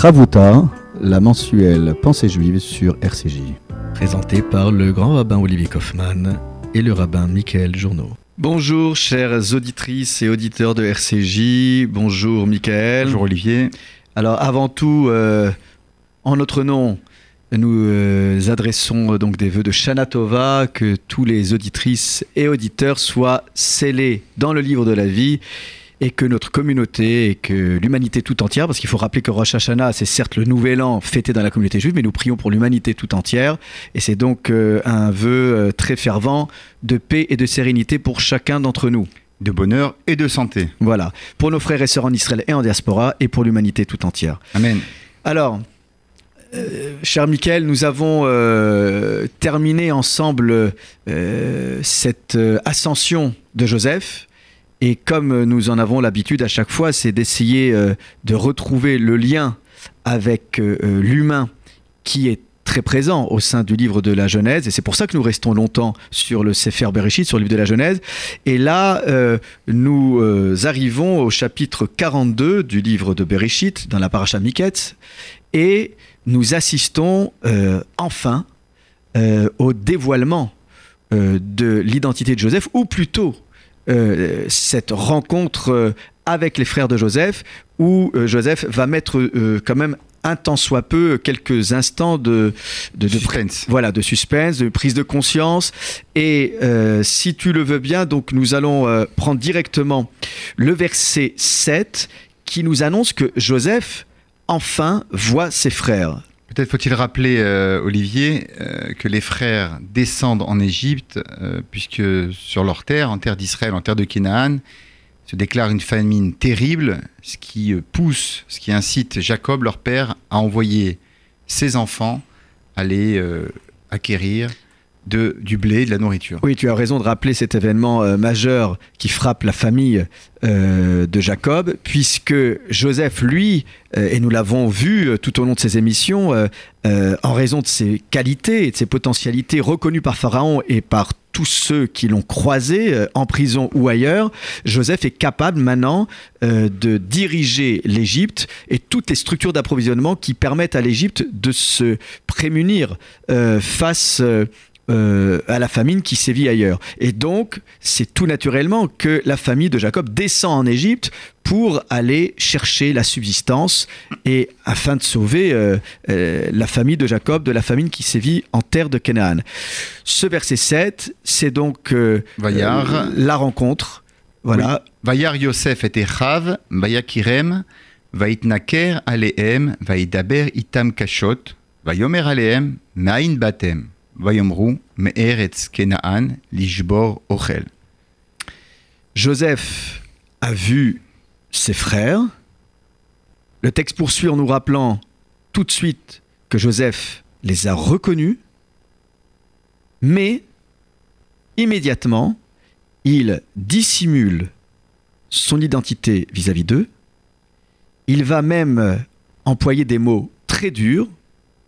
Ravuta, la mensuelle Pensée juive sur RCJ. Présentée par le grand rabbin Olivier Kaufmann et le rabbin Michael Journeau. Bonjour chères auditrices et auditeurs de RCJ, bonjour Michael. Bonjour Olivier. Alors avant tout, euh, en notre nom, nous euh, adressons euh, donc des vœux de Shana Tova, que tous les auditrices et auditeurs soient scellés dans le livre de la vie et que notre communauté et que l'humanité tout entière, parce qu'il faut rappeler que Rosh Hashanah, c'est certes le nouvel an fêté dans la communauté juive, mais nous prions pour l'humanité tout entière, et c'est donc euh, un vœu euh, très fervent de paix et de sérénité pour chacun d'entre nous. De bonheur et de santé. Voilà, pour nos frères et sœurs en Israël et en diaspora, et pour l'humanité tout entière. Amen. Alors, euh, cher Michael, nous avons euh, terminé ensemble euh, cette ascension de Joseph. Et comme nous en avons l'habitude à chaque fois, c'est d'essayer euh, de retrouver le lien avec euh, euh, l'humain qui est très présent au sein du livre de la Genèse. Et c'est pour ça que nous restons longtemps sur le Sefer Bereshit, sur le livre de la Genèse. Et là, euh, nous euh, arrivons au chapitre 42 du livre de Bereshit, dans la paracha Miketz. Et nous assistons euh, enfin euh, au dévoilement euh, de l'identité de Joseph, ou plutôt euh, cette rencontre euh, avec les frères de Joseph, où euh, Joseph va mettre quand même un tant soit peu quelques instants de, de, de Suspense. voilà, de suspense, de prise de conscience. Et euh, si tu le veux bien, donc nous allons euh, prendre directement le verset 7 qui nous annonce que Joseph enfin voit ses frères. Peut-être faut-il rappeler, euh, Olivier, euh, que les frères descendent en Égypte, euh, puisque sur leur terre, en terre d'Israël, en terre de Canaan, se déclare une famine terrible, ce qui euh, pousse, ce qui incite Jacob, leur père, à envoyer ses enfants aller acquérir de, du blé, de la nourriture. Oui, tu as raison de rappeler cet événement euh, majeur qui frappe la famille euh, de Jacob, puisque Joseph, lui, euh, et nous l'avons vu tout au long de ses émissions, en raison de ses qualités et de ses potentialités reconnues par Pharaon et par tous ceux qui l'ont croisé en prison ou ailleurs, Joseph est capable maintenant de diriger l'Égypte et toutes les structures d'approvisionnement qui permettent à l'Égypte de se prémunir face euh, à la famine qui sévit ailleurs. Et donc, c'est tout naturellement que la famille de Jacob descend en Égypte pour aller chercher la subsistance et afin de sauver euh, euh, la famille de Jacob de la famine qui sévit en terre de Canaan. Ce verset 7, c'est donc la rencontre. Voilà. Vayar Yosef et Echav, Vayakirem, Vaitnaker alehem, Vaidaber itam kashot, Vayomer alehem, Main batem, Joseph a vu ses frères. Le texte poursuit en nous rappelant tout de suite que Joseph les a reconnus, mais immédiatement, il dissimule son identité vis-à-vis d'eux. Il va même employer des mots très durs,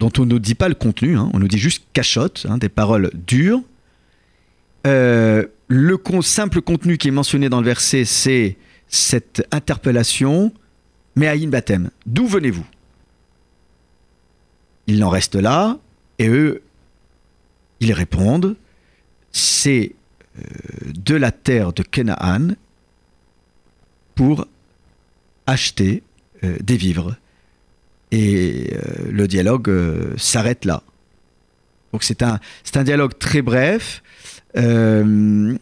dont on ne dit pas le contenu, hein, on nous dit juste cachotte, hein, des paroles dures. Euh, le simple contenu qui est mentionné dans le verset, c'est cette interpellation, mais Aïn Batem, d'où venez-vous? Il en reste là, et eux, ils répondent, c'est euh, de la terre de Canaan pour acheter euh, des vivres. Et euh, le dialogue euh, s'arrête là. Donc c'est un, c'est un dialogue très bref. Euh,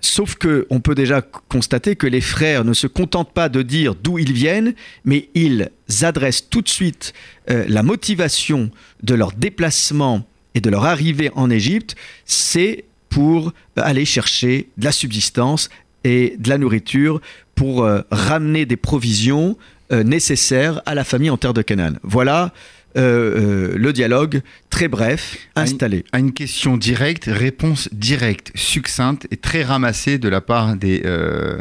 sauf que on peut déjà constater que les frères ne se contentent pas de dire d'où ils viennent, mais ils adressent tout de suite la motivation de leur déplacement et de leur arrivée en Égypte, c'est pour aller chercher de la subsistance et de la nourriture pour ramener des provisions euh, nécessaires à la famille en terre de Canaan. Voilà euh, euh, le dialogue très bref installé. À une question directe, réponse directe, succincte et très ramassée de la part des, euh,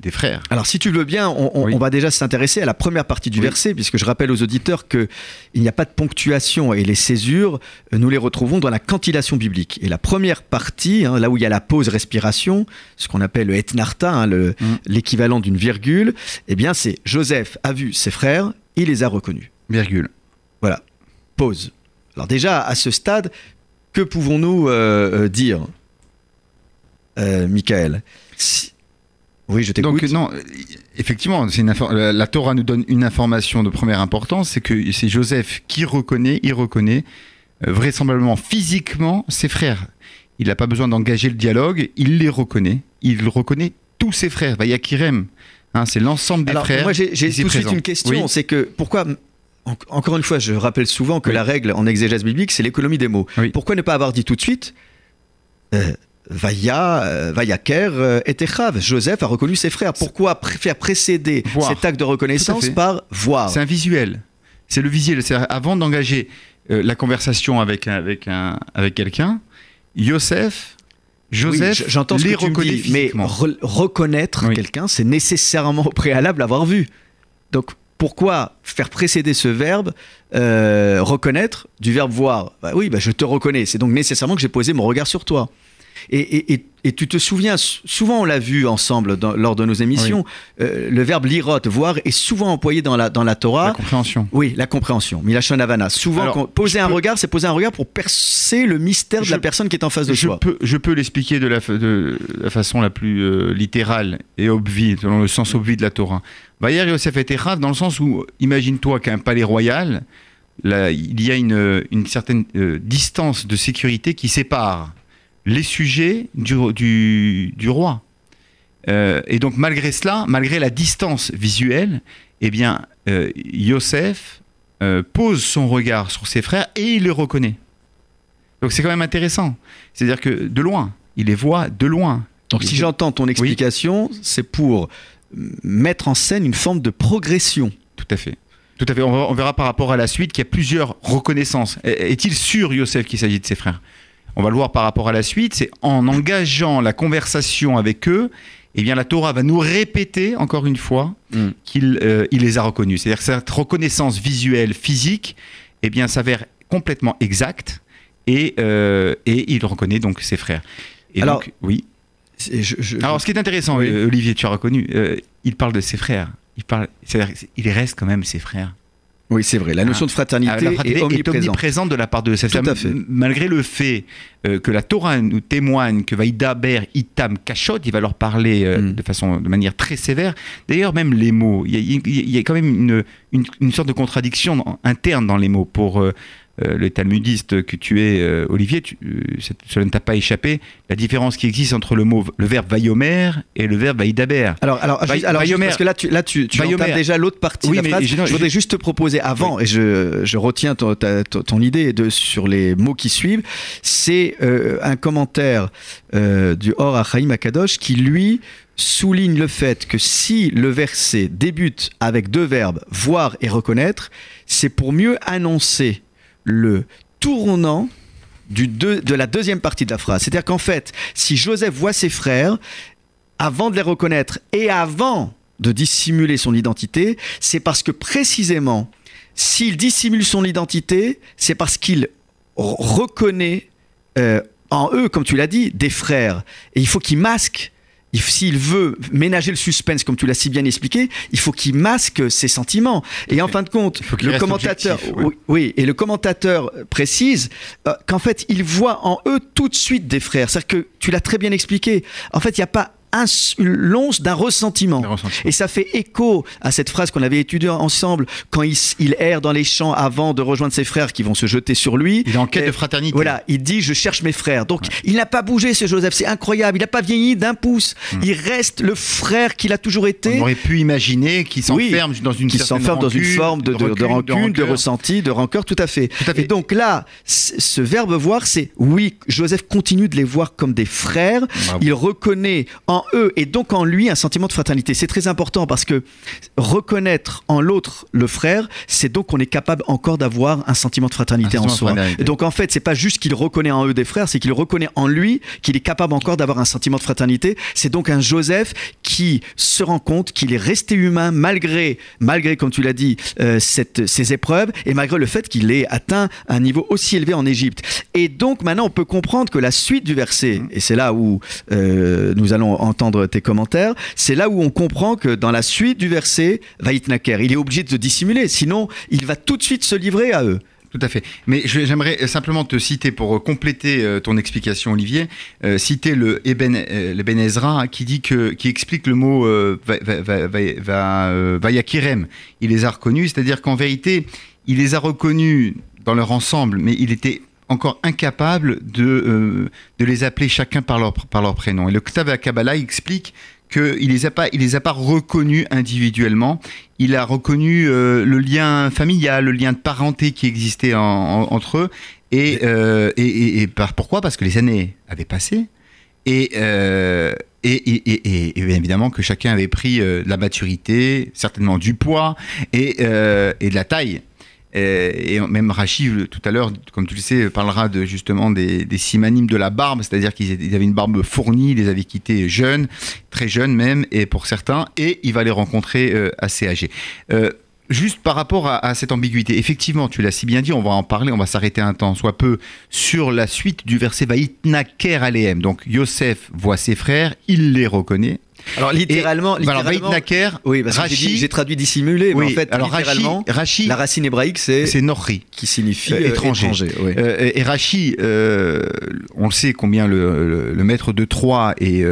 des frères. Alors, si tu veux bien, on, on- Oui. on va déjà s'intéresser à la première partie du Oui. verset, puisque je rappelle aux auditeurs qu'il n'y a pas de ponctuation et les césures, nous les retrouvons dans la cantillation biblique. Et la première partie, hein, là où il y a la pause respiration, ce qu'on appelle le etnarta, hein, le- Mm. l'équivalent d'une virgule, eh bien, c'est Joseph a vu ses frères, il les a reconnus. Virgule. Voilà. Pause. Alors déjà, à ce stade, que pouvons-nous euh, euh, dire, euh, Michael Si- Oui, je t'écoute. Donc non, effectivement, c'est une infor- la, la Torah nous donne une information de première importance, c'est que c'est Joseph qui reconnaît, il reconnaît euh, vraisemblablement physiquement ses frères. Il n'a pas besoin d'engager le dialogue, il les reconnaît. Il reconnaît tous ses frères. Vayakirem, hein, c'est l'ensemble des Alors, frères. moi, j'ai tout de suite une question. Oui. C'est que pourquoi. En- Encore une fois, je rappelle souvent que Oui. la règle en exégèse biblique, c'est l'économie des mots. Oui. Pourquoi ne pas avoir dit tout de suite euh, Vaya, euh, Vayaker euh, et Techav Joseph a reconnu ses frères. Pourquoi pr- faire précéder Voir. cet acte de reconnaissance par voir? C'est un visuel. C'est le visuel. C'est avant d'engager euh, la conversation avec avec un avec quelqu'un, Yosef, Joseph, j- j'entends les reconnaît mais re- reconnaître Oui. quelqu'un, c'est nécessairement au préalable avoir vu. Donc pourquoi faire précéder ce verbe euh, reconnaître du verbe voir? Bah Oui, bah, je te reconnais. C'est donc nécessairement que j'ai posé mon regard sur toi. Et, et- et- et tu te souviens, souvent on l'a vu ensemble dans- lors de nos émissions, euh, le verbe lirot, voir, est souvent employé dans la, dans la Torah. la compréhension. Oui, la compréhension. Milachon Havana. Souvent, Alors, poser un peux- regard, c'est poser un regard pour percer le mystère de Je- la personne qui est en face de Je soi. peux, je peux l'expliquer de la, de la façon la plus euh, littérale et obvie, selon le sens obvi de la Torah. Vayer Yosef et Techav, dans le sens où, imagine-toi qu'un palais royal, là, il y a une, une certaine euh, distance de sécurité qui sépare les sujets du, du, du roi. Euh, et donc, malgré cela, malgré la distance visuelle, eh bien, euh, Yosef pose son regard sur ses frères et il les reconnaît. Donc c'est quand même intéressant. C'est-à-dire que de loin, il les voit de loin. Donc si j'entends ton explication, c'est pour mettre en scène une forme de progression. Tout à fait. Tout à fait. On, verra par rapport à la suite qu'il y a plusieurs reconnaissances. Est- Est-il sûr, Yosef, qu'il s'agit de ses frères? On va le voir par rapport à la suite. C'est en engageant la conversation avec eux, eh bien la Torah va nous répéter encore une fois Mm. qu'il euh, il les a reconnus. C'est-à-dire que cette reconnaissance visuelle, physique, eh bien s'avère complètement exacte et, euh, et il reconnaît donc ses frères. Et Alors, donc, oui. C'est- je- je- Alors, ce qui est intéressant, Oui. euh, Olivier, tu as reconnu, euh, il parle de ses frères. Il parle, c'est-à-dire, il reste quand même ses frères. oui, c'est vrai. La notion de fraternité, Ah, la fraternité est omniprésente. omniprésente de la part de. Tout à fait. Malgré le fait euh, que la Torah nous témoigne que Vaïdaber Itam Kachot, il va leur parler euh, Mm. de façon, de manière très sévère. D'ailleurs, même les mots, il y a, y y quand même une, une, une sorte de contradiction interne dans les mots. Pour euh, euh, le talmudiste que tu es, euh, Olivier, tu- euh, cela ne t'a pas échappé. La différence qui existe entre le mot, le verbe Vayomer et le verbe Vaïdaber. Alors, alors, juste- alors, juste Vaïomer. parce que là, tu, là, tu, tu Vaïomer. entames déjà l'autre partie Oui, de la phrase. je- non, je voudrais juste te proposer avant, et je, je retiens ton, ta- ton- idée de, sur les mots qui suivent, c'est un commentaire du Or Achaim Akadosh qui, lui, souligne le fait que si le verset débute avec deux verbes, voir et reconnaître, c'est pour mieux annoncer le tournant de la deuxième partie de la phrase. C'est-à-dire qu'en fait, si Joseph voit ses frères, avant de les reconnaître et avant de dissimuler son identité, c'est parce que précisément, s'il dissimule son identité, c'est parce qu'il reconnaît euh, en eux, comme tu l'as dit, des frères. Et il faut qu'il masque. Il- S'il veut ménager le suspense, comme tu l'as si bien expliqué, il faut qu'il masque ses sentiments. Et en fin de compte, le commentateur, objectif, ouais. oui, et le commentateur précise euh, qu'en fait, il voit en eux tout de suite des frères. C'est-à-dire que tu l'as très bien expliqué. En fait, il n'y a pas l'once d'un ressentiment. Et ça fait écho à cette phrase qu'on avait étudiée ensemble quand il, erre dans les champs avant de rejoindre ses frères qui vont se jeter sur lui. Il est en quête Et de fraternité. Voilà, il dit je cherche mes frères. Donc il n'a pas bougé ce Joseph, c'est incroyable. Il n'a pas vieilli d'un pouce. Il reste le frère qu'il a toujours été. On aurait pu imaginer qu'il Oui, s'enferme dans une qui s'enferme dans une forme de, de- rancune, de, ressenti, de rancœur, tout à fait. Tout à fait. Et donc là, ce verbe voir, c'est oui, Joseph continue de les voir comme des frères. Bravo. Il reconnaît en eux et donc en lui un sentiment de fraternité. C'est très important parce que reconnaître en l'autre le frère, c'est donc qu'on est capable encore d'avoir un sentiment de fraternité en soi. fraternité. Donc en fait, c'est pas juste qu'il reconnaît en eux des frères, c'est qu'il reconnaît en lui qu'il est capable encore d'avoir un sentiment de fraternité. C'est donc un Joseph qui se rend compte qu'il est resté humain malgré, malgré comme tu l'as dit, euh, cette, ces épreuves et malgré le fait qu'il ait atteint un niveau aussi élevé en Égypte. Et donc maintenant, on peut comprendre que la suite du verset, et c'est là où euh, nous allons en entendre tes commentaires, c'est là où on comprend que dans la suite du verset, Vaïtnaker, il est obligé de se dissimuler, sinon il va tout de suite se livrer à eux. Tout à fait. Mais j'aimerais simplement te citer, pour compléter euh, ton explication, Olivier, euh, citer le Eben, euh, ben Ezra qui, dit que, qui explique le mot Vayakirem. Il les a reconnus, c'est-à-dire qu'en vérité, il les a reconnus dans leur ensemble, mais il était encore incapable de, de les appeler chacun par leur, par leur prénom. Et le Ktav Kabbalah explique qu'il les a pas, il les a pas reconnus individuellement. Il a reconnu euh, le lien familial, le lien de parenté qui existait entre eux. Euh, et, et, par, pourquoi? Parce que les années avaient passé. Et, euh, et, bien évidemment que chacun avait pris de la maturité, certainement du poids et, et de la taille. Euh, et même Rachid, tout à l'heure, comme tu le sais, parlera de, justement des, des simanimes de la barbe, c'est-à-dire qu'ils avaient une barbe fournie, ils les avaient quittés jeunes, très jeunes même, et pour certains, et il va les rencontrer euh, assez âgés. Euh, juste par rapport à, cette ambiguïté, effectivement, tu l'as si bien dit, on va en parler, on va s'arrêter un temps, soit peu, sur la suite du verset Vaïtnaker Aleem. Donc Yosef voit ses frères, il les reconnaît, alors littéralement, littéralement oui, parce que j'ai traduit dissimulé, mais en fait, alors littéralement, Rashi, la racine hébraïque c'est c'est Norri, qui signifie euh, étranger. Euh, et Rashi, euh, on le sait combien le, le, maître de Troyes est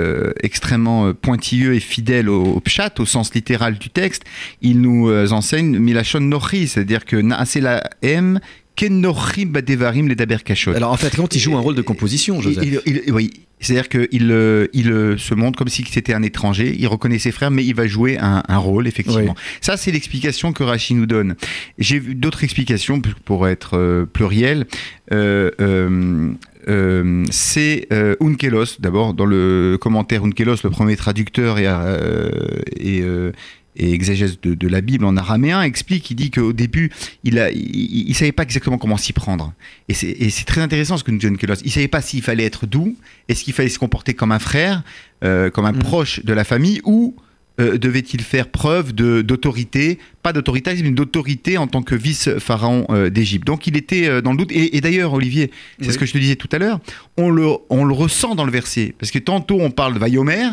extrêmement pointilleux et fidèle au, pshat, au sens littéral du texte. Il nous enseigne Milachon Norri, c'est-à-dire que la M Kenochim Badevarim les Alors en fait, quand il joue un rôle de composition, Joseph. oui, c'est-à-dire qu'il euh, il, euh, se montre comme si c'était un étranger, il reconnaît ses frères, mais il va jouer un, rôle, effectivement. Ça, c'est l'explication que Rachid nous donne. J'ai vu d'autres explications pour être euh, pluriel. c'est Unkelos, d'abord, dans le commentaire Unkelos, le premier traducteur et, et et exégèse de, la Bible en araméen, explique, il dit qu'au début, il ne il, savait pas exactement comment s'y prendre. Et c'est très intéressant ce que nous dit John Kellos. Il ne savait pas s'il fallait être doux, est-ce qu'il fallait se comporter comme un frère, euh, comme un mm. proche de la famille, ou euh, devait-il faire preuve d'autorité, pas d'autorité, mais d'autorité en tant que vice-pharaon euh, d'Égypte. Donc il était dans le doute. Et, d'ailleurs, Olivier, c'est ce que je te disais tout à l'heure, on le, on le ressent dans le verset. Parce que tantôt on parle de Vayomer,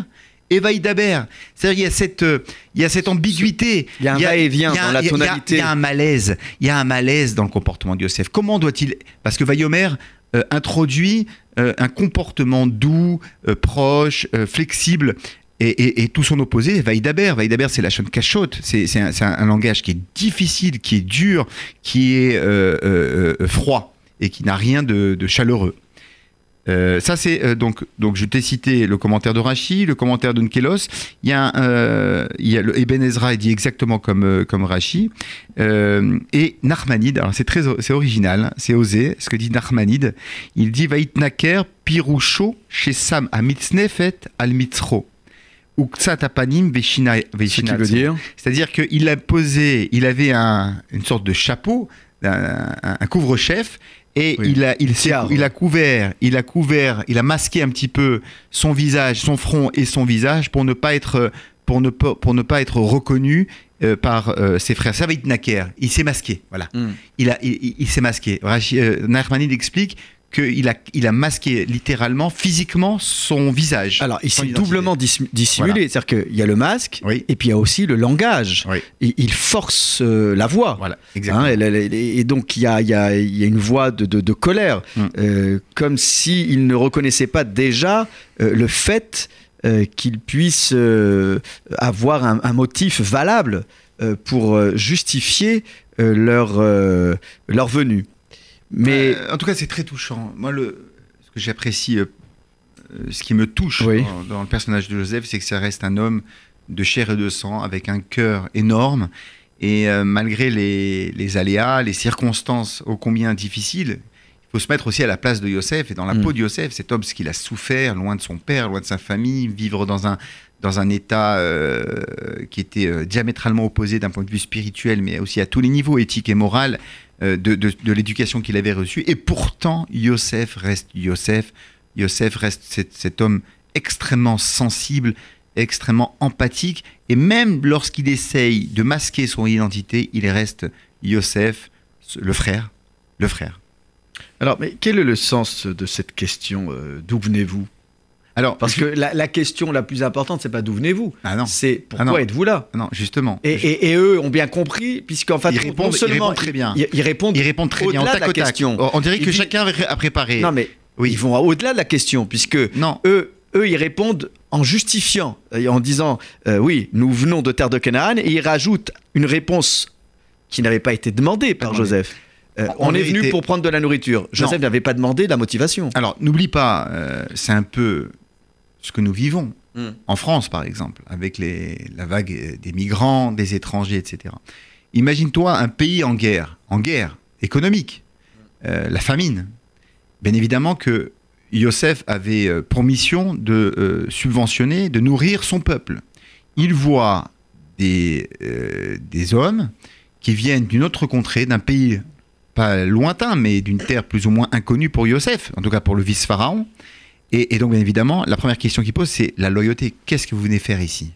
et Vaïdaber. C'est-à-dire qu'il y a cette, euh, il y a cette ambiguïté. Il y a un va-et-vient dans la tonalité. Il y, a un malaise. Il y a un malaise dans le comportement de Yosef. Comment doit-il Parce que Vaïomer euh, introduit euh, un comportement doux, proche, flexible. Et, tout son opposé, Vaïdaber. Vaïdaber, c'est la chaîne cachotte. C'est un, un, langage qui est difficile, qui est dur, qui est froid et qui n'a rien de chaleureux. Euh, ça, c'est euh, donc, donc, je t'ai cité le commentaire de Rachi, le commentaire de Nkelos. Il y a, euh, il y a le Eben Ezra, il dit exactement comme, comme Rachi. et Narmanide, alors c'est très c'est original, hein, c'est osé ce que dit Narmanide. Il dit Vaitnaker Piroucho chez Sam à Mitznefet al Mitzro. C'est-à-dire qu'il a posé, il avait un, une sorte de chapeau, un, un couvre-chef, et il, a, il, il, a couvert, il a couvert, il a masqué un petit peu son visage, son front et son visage pour ne pas être, pour ne, pour ne pas être reconnu euh, par euh, ses frères. Ça va être Naker. Il s'est masqué, voilà. Hmm. Il, a, il, s'est masqué. Euh, Nachmanide explique qu'il a, il a masqué littéralement, physiquement, son visage. Alors, il s'est doublement dissimulé. C'est-à-dire qu'il y a le masque, et puis il y a aussi le langage. Il, force euh, la voix. Voilà, exactement. Hein, et, donc, il y a, il y a, il y a une voix de, de, colère, mm. euh, comme s'il ne reconnaissait pas déjà euh, le fait qu'il puisse avoir un, un, motif valable pour justifier leur, leur venue. Mais euh, en tout cas, c'est très touchant. Moi, le, ce que j'apprécie, euh, euh, ce qui me touche dans, le personnage de Joseph, c'est que ça reste un homme de chair et de sang, avec un cœur énorme. Et malgré les, les, aléas, les circonstances ô combien difficiles, il faut se mettre aussi à la place de Yosef et dans la mm. peau de Yosef, cet homme, ce qu'il a souffert, loin de son père, loin de sa famille, vivre dans un, dans un état qui était diamétralement opposé d'un point de vue spirituel, mais aussi à tous les niveaux, éthique et moral, euh, de, l'éducation qu'il avait reçue. Et pourtant, Yosef reste Yosef. Yosef reste cet, homme extrêmement sensible, extrêmement empathique. Et même lorsqu'il essaye de masquer son identité, il reste Yosef, le frère, le frère. Alors, mais quel est le sens de cette question euh, D'où venez-vous? Alors, Parce que la, la question la plus importante, c'est pas d'où venez-vous, Ah non. c'est Ah non. pourquoi êtes-vous là? Non, justement. et, et- et eux ont bien compris, puisqu'en fait, Ils non répondent- ils seulement répondent très bien. Ils, ils répondent. Ils répondent très bien, au tac la question. On dirait que chacun a préparé. Non, mais Oui. ils vont au-delà de la question, puisque Non. eux, eux, ils répondent en justifiant, et en disant euh, oui, nous venons de terre de Canaan, et ils rajoutent une réponse qui n'avait pas été demandée par. Joseph. Euh, on est venu pour prendre de la nourriture. Joseph Non. n'avait pas demandé la motivation. Alors, n'oublie pas, euh, c'est un peu ce que nous vivons Mm. en France, par exemple, avec les, la vague euh, des migrants, des étrangers, etc. Imagine-toi un pays en guerre, en guerre économique, euh, la famine. Bien évidemment que Yosef avait euh, pour mission de euh, subventionner, de nourrir son peuple. Il voit des, euh, des hommes qui viennent d'une autre contrée, d'un pays pas lointain, mais d'une terre plus ou moins inconnue pour Yosef, en tout cas pour le vice-pharaon. Et, donc, bien évidemment, la première question qu'il pose, c'est la loyauté. Qu'est-ce que vous venez faire ici?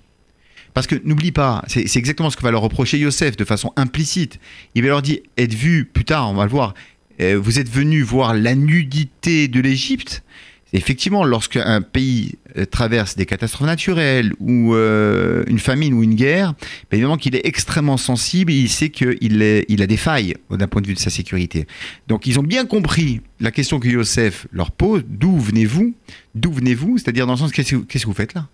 Parce que n'oublie pas, c'est exactement ce que va leur reprocher Yosef de façon implicite. Il va leur dire, êtes vu, plus tard, on va le voir, euh, vous êtes venu voir la nudité de l'Égypte? Effectivement, lorsqu'un pays euh, traverse des catastrophes naturelles ou euh, une famine ou une guerre, bien évidemment qu'il est extrêmement sensible et il sait qu'il a des failles d'un point de vue de sa sécurité. Donc ils ont bien compris la question que Yosef leur pose, d'où venez-vous? D'où venez-vous? C'est-à-dire dans le sens, qu'est-ce que, qu'est-ce que vous faites là?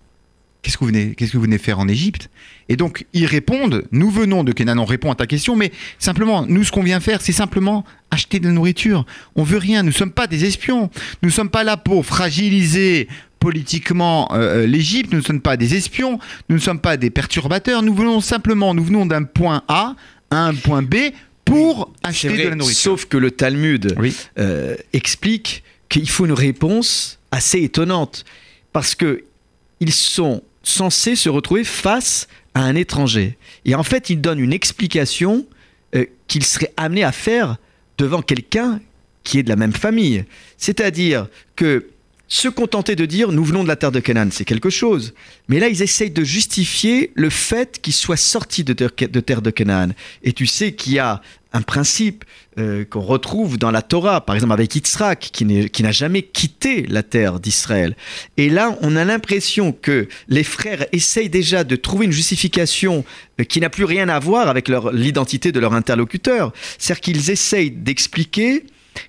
Qu'est-ce que vous venez, qu'est-ce que vous venez faire en Égypte? Et donc ils répondent, nous venons de Canaan, on répond à ta question, mais simplement, nous ce qu'on vient faire, c'est simplement acheter de la nourriture. On veut rien, nous ne sommes pas des espions. Nous ne sommes pas là pour fragiliser politiquement euh, l'Égypte, nous ne sommes pas des espions, nous ne sommes pas des perturbateurs, nous venons simplement, nous venons d'un point A à un point B pour acheter vrai, de la nourriture. sauf que le Talmud Oui. euh, explique qu'il faut une réponse assez étonnante parce que ils sont censés se retrouver face à un étranger et en fait il donne une explication euh, qu'ils seraient amenés à faire devant quelqu'un qui est de la même famille c'est-à-dire que se contenter de dire nous venons de la terre de Canaan, c'est quelque chose. Mais là, ils essayent de justifier le fait qu'ils soient sortis de terre de, terre de Canaan. Et tu sais qu'il y a un principe euh, qu'on retrouve dans la Torah, par exemple avec Yitzhak, qui n'a jamais quitté la terre d'Israël. Et là, on a l'impression que les frères essayent déjà de trouver une justification euh, qui n'a plus rien à voir avec l'identité de leur interlocuteur. C'est-à-dire qu'ils essayent d'expliquer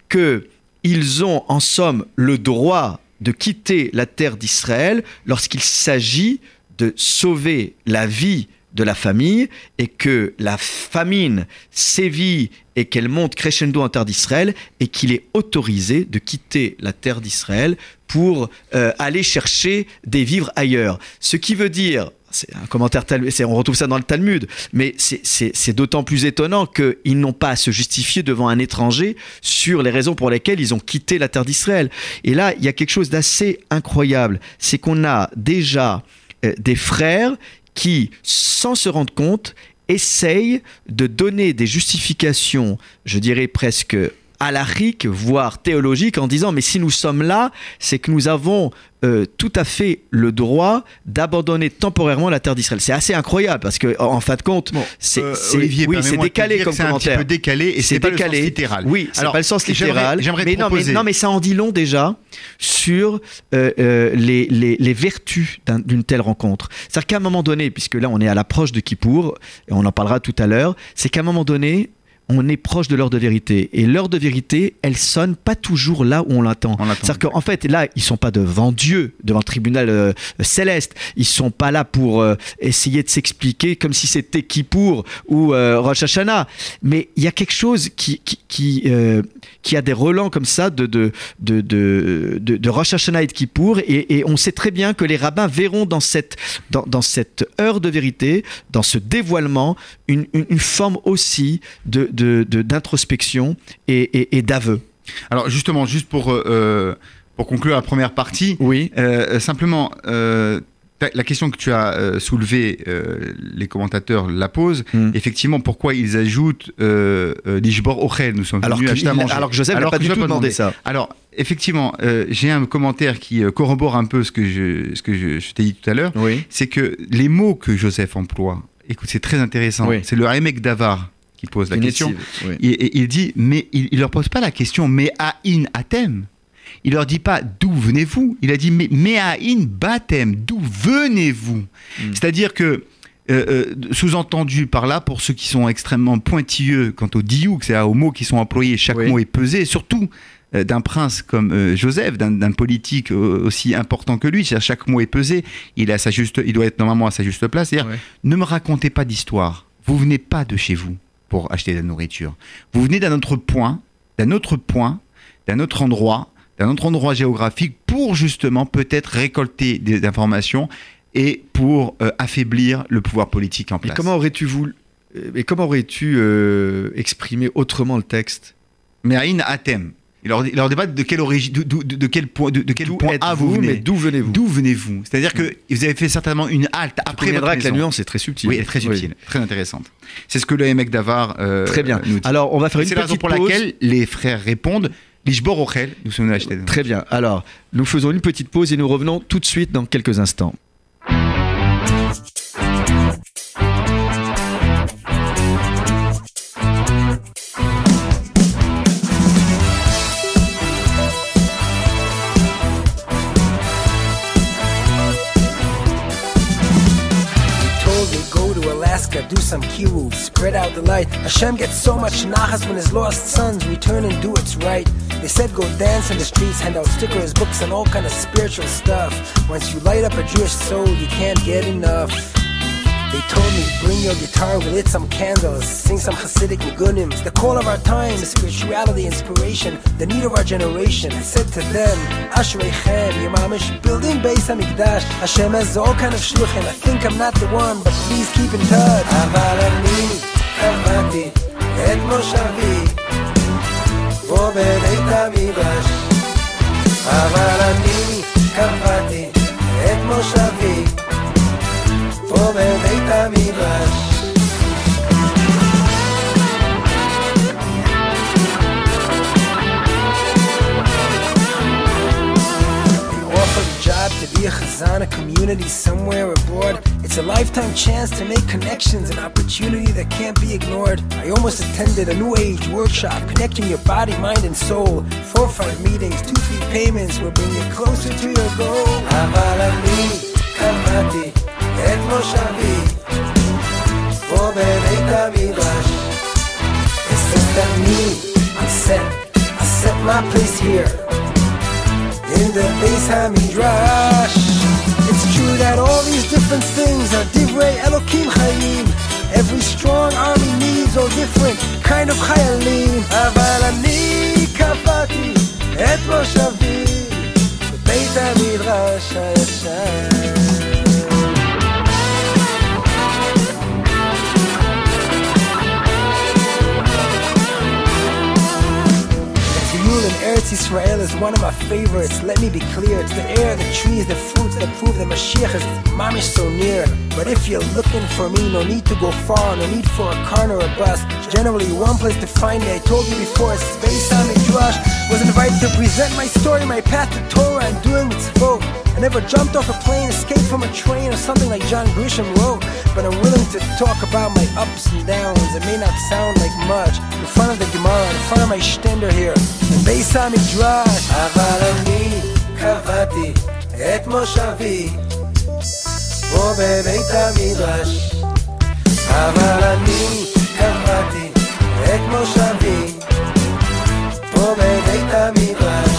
que ils ont en somme le droit de quitter la terre d'Israël lorsqu'il s'agit de sauver la vie de la famille et que la famine sévit et qu'elle monte crescendo en terre d'Israël et qu'il est autorisé de quitter la terre d'Israël pour euh, aller chercher des vivres ailleurs. Ce qui veut dire, c'est un commentaire, on retrouve ça dans le Talmud, mais c'est d'autant plus étonnant qu'ils n'ont pas à se justifier devant un étranger sur les raisons pour lesquelles ils ont quitté la terre d'Israël. Et là, il y a quelque chose d'assez incroyable, c'est qu'on a déjà euh, des frères qui, sans se rendre compte, essayent de donner des justifications, je dirais presque alariques, voire théologiques, en disant mais si nous sommes là, c'est que nous avons euh, tout à fait le droit d'abandonner temporairement la terre d'Israël. C'est assez incroyable parce que en fin de compte, Bon, c'est euh, oui, c'est décalé comme que c'est un commentaire. petit peu décalé et c'est pas le sens littéral. Oui, c'est Alors, pas le sens littéral. j'aimerais te mais non, mais proposer- non, mais ça en dit long déjà sur euh, les, les- les vertus d'un- d'une telle rencontre. C'est-à-dire qu'à un moment donné, puisque là on est à l'approche de Kippour, et on en parlera tout à l'heure, c'est qu'à un moment donné, on est proche de l'heure de vérité. Et l'heure de vérité, elle sonne pas toujours là où on l'attend. C'est-à-dire qu'en fait, là, ils sont pas devant Dieu, devant le tribunal euh, céleste. Ils sont pas là pour euh, essayer de s'expliquer comme si c'était Kippour ou euh, Rosh Hashanah. Mais il y a quelque chose qui, qui, qui, euh, qui a des relents comme ça de, de, de, de, de, de Rosh Hashanah et de Kippour. Et, et on sait très bien que les rabbins verront dans cette, dans, dans cette heure de vérité, dans ce dévoilement, une, une, une forme aussi de- d'introspection et, et, et d'aveu. Alors justement, juste pour, euh, euh, pour conclure la première partie, Oui. euh, simplement, euh, la question que tu as soulevée, les commentateurs la posent. Mm. Effectivement, pourquoi ils ajoutent euh, l'Ishbor Ochel Nous sommes Alors venus acheter à manger. alors que Joseph n'a pas du tout demandé demandé. ça. Alors, effectivement, euh, j'ai un commentaire qui corrobore un peu ce que je, ce que je, je t'ai dit tout à l'heure. Oui. C'est que les mots que Joseph emploie, écoute, c'est très intéressant. Oui. C'est le Hamek Davar qui pose la question. Oui. Et, et il dit, mais il, il leur pose pas la question, mais à in atem. il leur dit pas d'où venez-vous, il a dit mais me'ain batem, d'où venez-vous? Mm. C'est-à-dire que euh, euh, sous-entendu par là, pour ceux qui sont extrêmement pointilleux quant au diouk, c'est-à-dire aux mots qui sont employés, chaque Oui. mot est pesé, surtout euh, d'un prince comme euh, Joseph, d'un politique euh, aussi important que lui, c'est-à-dire chaque mot est pesé, il, à sa juste, il doit être normalement à sa juste place, c'est-à-dire Ouais. ne me racontez pas d'histoire, vous venez pas de chez vous pour acheter de la nourriture, vous venez d'un autre point, d'un autre point, d'un autre endroit, d'un autre endroit géographique pour justement peut-être récolter des informations et pour euh, affaiblir le pouvoir politique en Mais place. comment aurais-tu voulu, euh, mais comment aurais-tu euh, exprimé autrement le texte? Mais Aïn Atem, il leur, il leur pas de quelle origine, de, de- de quel point, de, de quel point A vous mais venez. d'où venez-vous D'où venez-vous C'est-à-dire que vous avez fait certainement une halte après votre que la nuance est très subtile. Oui, elle est très Oui. subtile, très intéressante. C'est ce que le mec d'Avar euh, Très bien. nous dit. Alors, on va faire une C'est la raison petite pour pause. laquelle les frères répondent Lishbor Ochel, nous sommes achetés. Très bien. Alors, nous faisons une petite pause et nous revenons tout de suite dans quelques instants. Do some kiruv, spread out the light. Hashem gets so much nachas when his lost sons return and do what's right. They said go dance in the streets, hand out stickers, books, and all kind of spiritual stuff. Once you light up a Jewish soul, you can't get enough. They told me, bring your guitar, we lit some candles, sing some Hasidic nigunim. The call of our time is spirituality, inspiration, the need of our generation. I said to them, Ashreichem, Yamamish, building base Hamikdash. Hashem has all kind of shluchim. I think I'm not the one, but please keep in touch. אבל אני קבעתי את מושבי פה בבית המדרש. אבל אני קבעתי את מושבי פה בבית המדרש. They offered a job to be a chazan, a community somewhere abroad. It's a lifetime chance to make connections, an opportunity that can't be ignored. I almost attended a new age workshop, connecting your body, mind, and soul. Four or five meetings, two, three payments will bring you closer to your goal. אבל אני קבעתי את מושבי פה בבית המדרש. It's that me, I'm set, I set my place here in the Beis Hamidrash. It's true that all these different things are divrei Elokim Chayim. Every strong army needs all different kind of chayalim. אבל אני קבעתי את מושבי בבית המדרש הישן. Eretz Israel is one of my favorites. Let me be clear, it's the air, the trees, the fruits that prove that Mashiach is mamish so near. But if you're looking for me, no need to go far, no need for a car or a bus. Generally one place to find me. I told you before, it's Space on Midrash. Was invited to present my story, my path to Torah, and doing mitzvot. I never jumped off a plane, escaped from a train, or something like John Grisham wrote But I'm willing to talk about my ups and downs. It may not sound like much in front of the Gemara, in front of my stender here. And based on Midrash, אבל אני קבעתי את מושבי פה בבית המדרש. אבל אני קבעתי את מושבי פה בבית המדרש.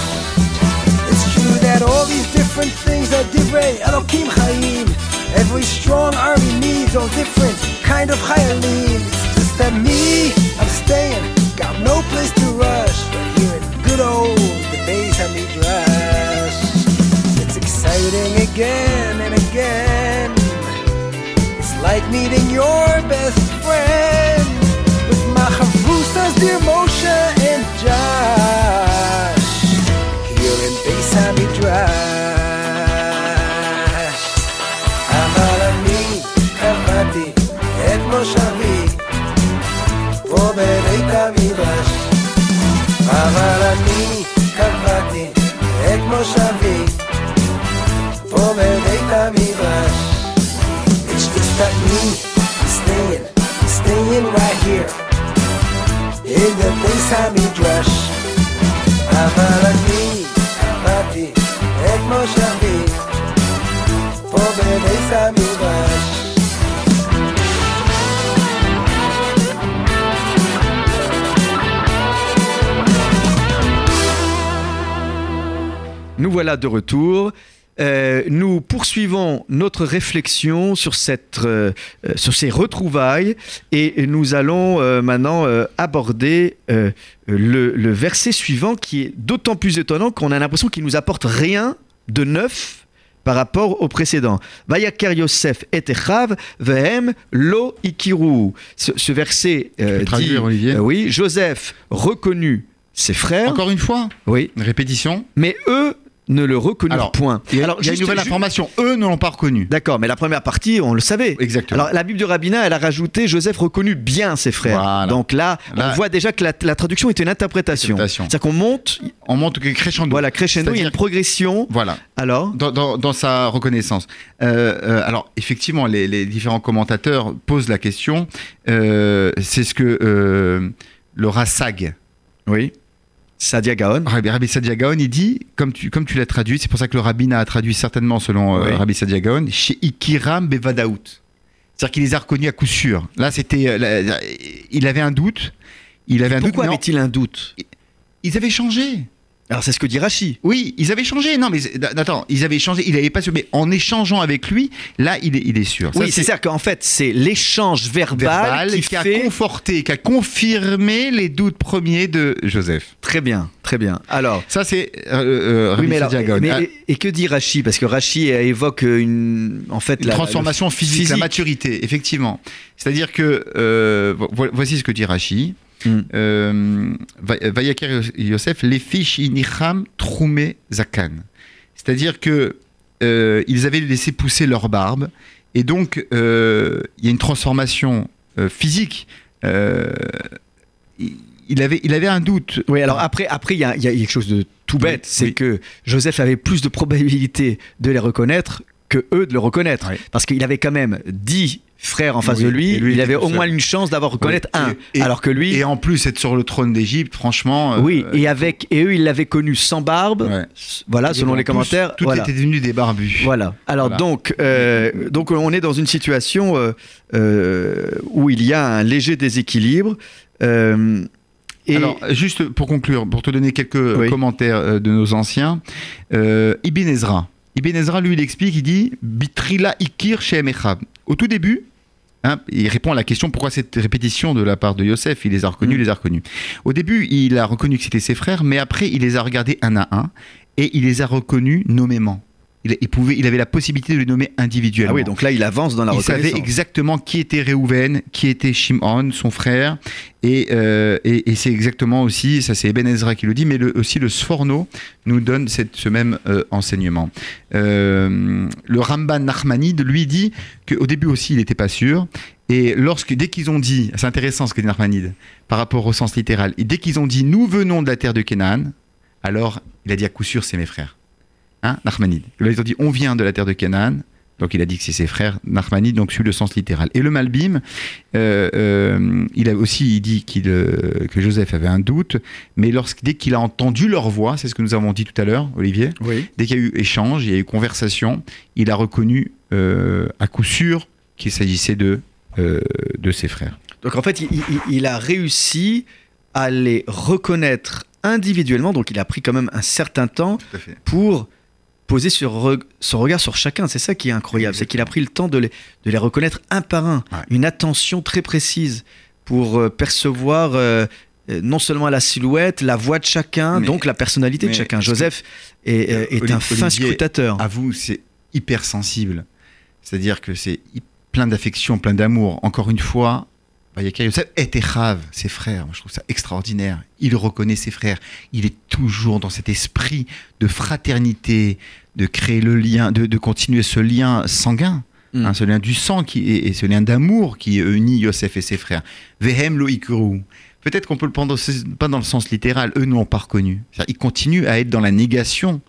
It's true that all these different things are divrei Elokim Chaim. Every strong army needs all different kind of chayalim. It's just that me, I'm staying, got no place to rush. But here in good old the days Hamidrash, it's exciting again and again. It's like meeting your best friend with my chavusas, dear Moshe and Josh. פה בבית המדרש. אבל אני קבעתי את מושבי פה בבית המדרש. It's just that me staying, staying right here in the Beis Hamidrash. אבל אני Nous voilà de retour. Euh, nous poursuivons notre réflexion sur, cette, euh, euh, sur ces retrouvailles et nous allons euh, maintenant aborder le, le verset suivant qui est d'autant plus étonnant qu'on a l'impression qu'il nous apporte rien de neuf par rapport au précédent. Vayaker Yosef et Echav vehem lo ikiru. Ce, verset dit, traduire, Olivier oui, Joseph reconnut ses frères, Encore une fois, oui, une répétition. mais eux ne le reconnurent Alors, point. Il y a, Alors, il y a juste- une nouvelle information. Eux ne l'ont pas reconnu. D'accord, mais la première partie, on le savait. Exactement. Alors la Bible du rabbinat, elle a rajouté Joseph reconnut bien ses frères. Voilà. Donc là, Là- on voit déjà que la, la traduction est une interprétation. C'est-à-dire qu'on monte, On monte que crescendo. voilà, crescendo, il y a une progression. Voilà. Alors, Dans, dans- dans sa reconnaissance. Euh, euh, alors, effectivement, les, les différents commentateurs posent la question. Euh, c'est ce que le Rassag, oui, Sadia Gaon. Rabbi, Rabbi Sadia Gaon, il dit, comme tu, comme tu l'as traduit, c'est pour ça que le rabbin a traduit certainement selon euh. Rabbi Sadia Gaon, chez Ikiram Bevadaout. C'est-à-dire qu'il les a reconnus à coup sûr. Là, c'était. euh, il avait un doute. Il avait un Pourquoi doute. avait-il un doute? Ils avaient changé. Alors c'est ce que dit Rachi. Oui, ils avaient changé. Non, mais attends, ils avaient changé. Il n'avait pas sûr. Mais en échangeant avec lui, là, il est, il est sûr. Oui, c'est ça qu'en fait, c'est l'échange verbal, verbal qui, qui, a conforté, qui a confirmé les doutes premiers de Joseph. Très bien, très bien. Alors, Ça, c'est euh, euh, oui, Ah, et, que dit Rachi? Parce que Rachi euh, évoque une, en fait, une la transformation le physique, la maturité, effectivement. C'est-à-dire que euh, vo- voici ce que dit Rashi. Hmm. Euh, Va- Vayaker Yosef, les fiches inicham troumé zakan. C'est-à-dire que euh, ils avaient laissé pousser leur barbe et donc euh, il y a une transformation euh, physique. Il- avait, il avait un doute. Oui, alors après, après il y, a il y a quelque chose de tout bête, Oui, c'est oui. que Joseph avait plus de probabilité de les reconnaître que eux de le reconnaître, Oui. parce qu'il avait quand même dix frères en face Oui, de lui, il avait au moins seul. une chance d'avoir reconnaître Oui, un, et- alors que lui, Et en plus, être sur le trône d'Égypte, franchement. euh, oui, et avec et eux ils l'avaient connu sans barbe, ouais. voilà, Et selon les plus, commentaires, Tout voilà. était devenu des barbus. Voilà. Alors Voilà. donc, euh, donc on est dans une situation euh, où il y a un léger déséquilibre. et Alors, juste pour conclure, pour te donner quelques Oui. commentaires de nos anciens, Ibn Ezra. Ibn Ezra, lui, il explique, il dit Bitrila ikir. Au tout début, hein, il répond à la question pourquoi cette répétition de la part de Yosef? Il les a reconnus, Mm. il les a reconnus. Au début, il a reconnu que c'était ses frères, mais après, il les a regardés un à un et il les a reconnus nommément. Il, il pouvait, il avait la possibilité de les nommer individuellement. ah oui, donc là il avance dans la il reconnaissance. savait exactement qui était Réhouven, qui était Shimon, son frère, et, euh, et, et c'est exactement aussi, ça c'est Eben Ezra qui le dit, mais le- aussi le Sforno nous donne cette- ce même euh, enseignement. Euh, le Ramban Nachmanide lui dit qu'au début aussi il n'était pas sûr, et lorsque, dès qu'ils ont dit, c'est intéressant ce que dit Nachmanide, par rapport au sens littéral, et dès qu'ils ont dit nous venons de la terre de Canaan, alors il a dit à coup sûr c'est mes frères. Hein, Nachmanide. Là, ils ont dit on vient de la terre de Canaan, donc il a dit que c'est ses frères Nachmanide, donc suit le sens littéral. Et le Malbim, euh, euh, il a aussi dit euh, que Joseph avait un doute, mais lorsque, dès qu'il a entendu leur voix, c'est ce que nous avons dit tout à l'heure, Olivier, Oui. dès qu'il y a eu échange, il y a eu conversation, il a reconnu à coup sûr qu'il s'agissait de, de ses frères. Donc en fait, il, il- il a réussi à les reconnaître individuellement. Donc il a pris quand même un certain temps pour poser re- son regard sur chacun. C'est ça qui est incroyable, c'est qu'il a pris le temps de les, de les reconnaître un par un, Ouais. une attention très précise pour euh, percevoir euh, euh, non seulement la silhouette, la voix de chacun, Mais- donc la personnalité de chacun. Joseph est, un fin scrutateur. À vous, c'est hyper sensible. C'est-à-dire que c'est plein d'affection, plein d'amour. Encore une fois, Bayaka Yosef était rave, ses frères. Moi, je trouve ça extraordinaire. Il reconnaît ses frères. Il est toujours dans cet esprit de fraternité, de créer le lien, de, de continuer ce lien sanguin. Mm. hein, ce lien du sang qui, et, et ce lien d'amour qui unit Yosef et ses frères. Vehem lo ikuru. Peut-être qu'on peut le prendre pas dans le sens littéral. Eux ne l'ont pas reconnu. Ils continuent à être dans la négation